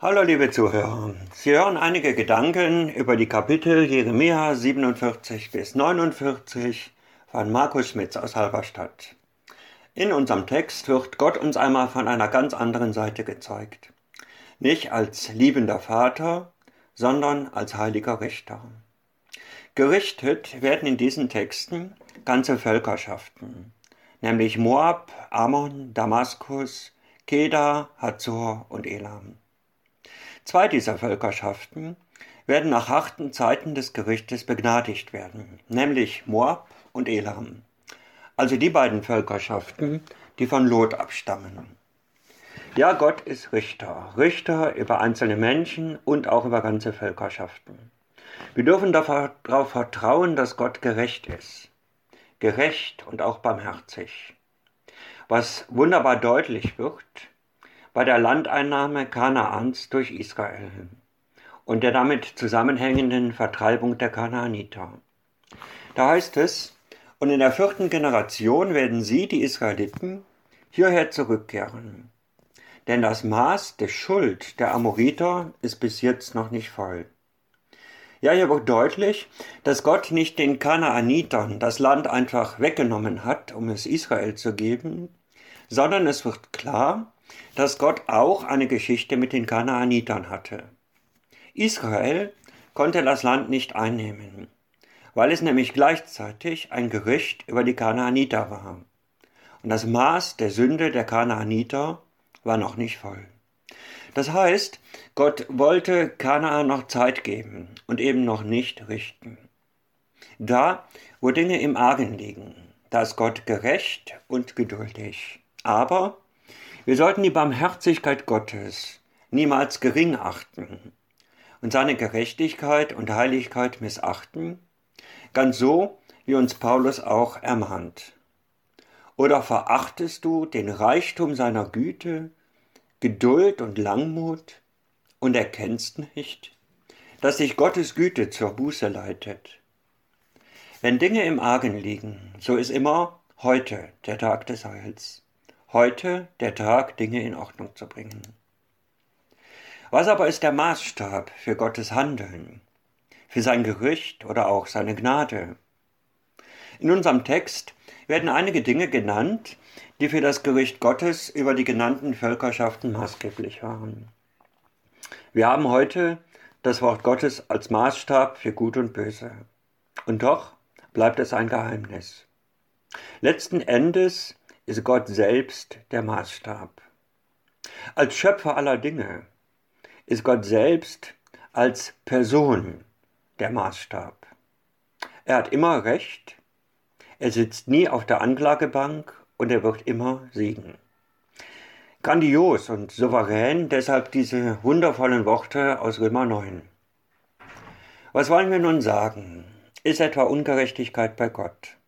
Hallo liebe Zuhörer, Sie hören einige Gedanken über die Kapitel Jeremia 47 bis 49 von Markus Schmitz aus Halberstadt. In unserem Text wird Gott uns einmal von einer ganz anderen Seite gezeigt. Nicht als liebender Vater, sondern als heiliger Richter. Gerichtet werden in diesen Texten ganze Völkerschaften, nämlich Moab, Ammon, Damaskus, Kedar, Hazor und Elam. Zwei dieser Völkerschaften werden nach harten Zeiten des Gerichtes begnadigt werden, nämlich Moab und Elam. Also die beiden Völkerschaften, die von Lot abstammen. Ja, Gott ist Richter, Richter über einzelne Menschen und auch über ganze Völkerschaften. Wir dürfen darauf vertrauen, dass Gott gerecht ist. Gerecht und auch barmherzig. Was wunderbar deutlich wird, bei der Landeinnahme Kanaans durch Israel und der damit zusammenhängenden Vertreibung der Kanaaniter. Da heißt es, und in der vierten Generation werden sie, die Israeliten, hierher zurückkehren. Denn das Maß der Schuld der Amoriter ist bis jetzt noch nicht voll. Ja, hier wird deutlich, dass Gott nicht den Kanaanitern das Land einfach weggenommen hat, um es Israel zu geben, sondern es wird klar, dass Gott auch eine Geschichte mit den Kanaanitern hatte. Israel konnte das Land nicht einnehmen, weil es nämlich gleichzeitig ein Gericht über die Kanaaniter war. Und das Maß der Sünde der Kanaaniter war noch nicht voll. Das heißt, Gott wollte Kanaan noch Zeit geben und eben noch nicht richten. Da, wo Dinge im Argen liegen, da ist Gott gerecht und geduldig. Aber wir sollten die Barmherzigkeit Gottes niemals gering achten und seine Gerechtigkeit und Heiligkeit missachten, ganz so, wie uns Paulus auch ermahnt. Oder verachtest du den Reichtum seiner Güte, Geduld und Langmut und erkennst nicht, dass sich Gottes Güte zur Buße leitet? Wenn Dinge im Argen liegen, so ist immer heute der Tag des Heils heute der Tag, Dinge in Ordnung zu bringen. Was aber ist der Maßstab für Gottes Handeln, für sein Gericht oder auch seine Gnade? In unserem Text werden einige Dinge genannt, die für das Gericht Gottes über die genannten Völkerschaften maßgeblich waren. Wir haben heute das Wort Gottes als Maßstab für Gut und Böse. Und doch bleibt es ein Geheimnis. Letzten Endes ist Gott selbst der Maßstab. Als Schöpfer aller Dinge ist Gott selbst als Person der Maßstab. Er hat immer Recht, er sitzt nie auf der Anklagebank und er wird immer siegen. Grandios und souverän deshalb diese wundervollen Worte aus Römer 9. Was wollen wir nun sagen? Ist etwa Ungerechtigkeit bei Gott?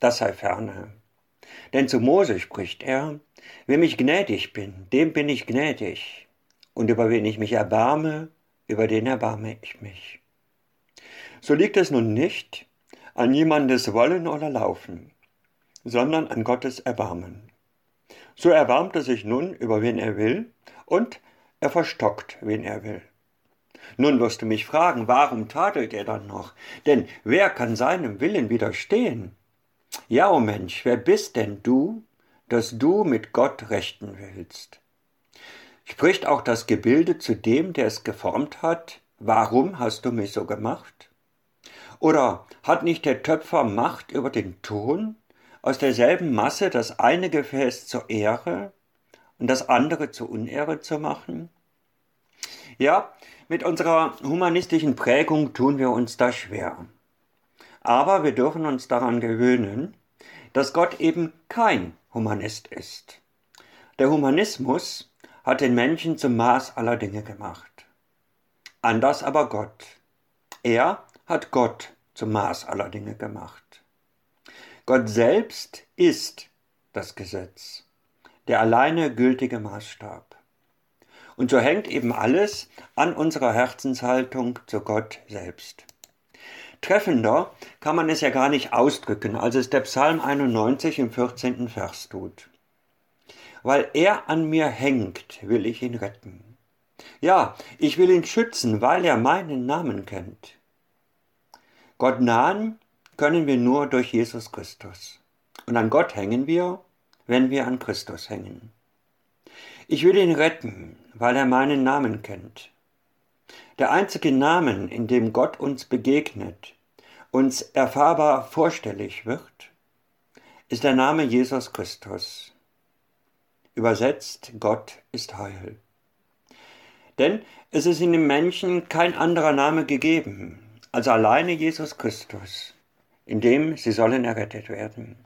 Das sei ferne. Denn zu Mose spricht er, wem ich gnädig bin, dem bin ich gnädig, und über wen ich mich erbarme, über den erbarme ich mich. So liegt es nun nicht an jemandes Wollen oder Laufen, sondern an Gottes Erbarmen. So erbarmt er sich nun über wen er will, und er verstockt, wen er will. Nun wirst du mich fragen, warum tadelt er dann noch? Denn wer kann seinem Willen widerstehen? Ja, o oh Mensch, wer bist denn du, dass du mit Gott rechten willst? Spricht auch das Gebilde zu dem, der es geformt hat, warum hast du mich so gemacht? Oder hat nicht der Töpfer Macht über den Ton, aus derselben Masse das eine Gefäß zur Ehre und das andere zur Unehre zu machen? Ja, mit unserer humanistischen Prägung tun wir uns da schwer. Aber wir dürfen uns daran gewöhnen, dass Gott eben kein Humanist ist. Der Humanismus hat den Menschen zum Maß aller Dinge gemacht. Anders aber Gott. Er hat Gott zum Maß aller Dinge gemacht. Gott selbst ist das Gesetz, der alleine gültige Maßstab. Und so hängt eben alles an unserer Herzenshaltung zu Gott selbst. Treffender kann man es ja gar nicht ausdrücken, als es der Psalm 91 im 14. Vers tut. Weil er an mir hängt, will ich ihn retten. Ja, ich will ihn schützen, weil er meinen Namen kennt. Gott nahen können wir nur durch Jesus Christus. Und an Gott hängen wir, wenn wir an Christus hängen. Ich will ihn retten, weil er meinen Namen kennt. Der einzige Namen, in dem Gott uns begegnet, uns erfahrbar vorstellig wird, ist der Name Jesus Christus. Übersetzt, Gott ist Heil. Denn es ist in dem Menschen kein anderer Name gegeben als alleine Jesus Christus, in dem sie sollen errettet werden.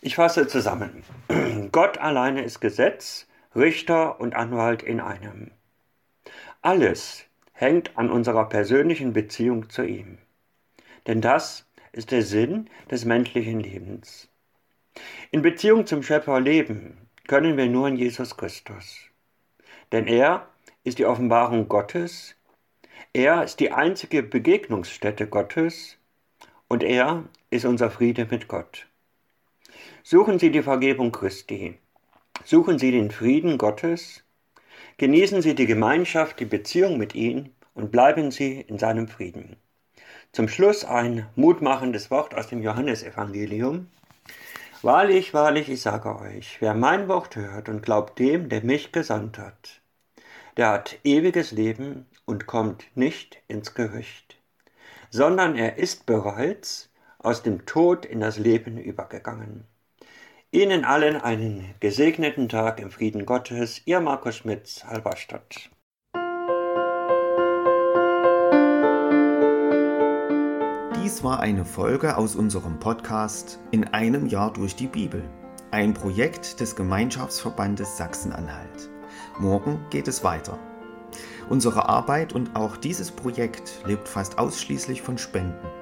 Ich fasse zusammen. Gott alleine ist Gesetz, Richter und Anwalt in einem. Alles hängt an unserer persönlichen Beziehung zu ihm. Denn das ist der Sinn des menschlichen Lebens. In Beziehung zum Schöpfer leben können wir nur in Jesus Christus. Denn er ist die Offenbarung Gottes, er ist die einzige Begegnungsstätte Gottes und er ist unser Friede mit Gott. Suchen Sie die Vergebung Christi, suchen Sie den Frieden Gottes, genießen Sie die Gemeinschaft, die Beziehung mit ihm und bleiben Sie in seinem Frieden. Zum Schluss ein mutmachendes Wort aus dem Johannesevangelium. Wahrlich, wahrlich, ich sage euch, wer mein Wort hört und glaubt dem, der mich gesandt hat, der hat ewiges Leben und kommt nicht ins Gericht, sondern er ist bereits aus dem Tod in das Leben übergegangen. Ihnen allen einen gesegneten Tag im Frieden Gottes, Ihr Markus Schmitz, Halberstadt. Dies war eine Folge aus unserem Podcast In einem Jahr durch die Bibel, ein Projekt des Gemeinschaftsverbandes Sachsen-Anhalt. Morgen geht es weiter. Unsere Arbeit und auch dieses Projekt lebt fast ausschließlich von Spenden.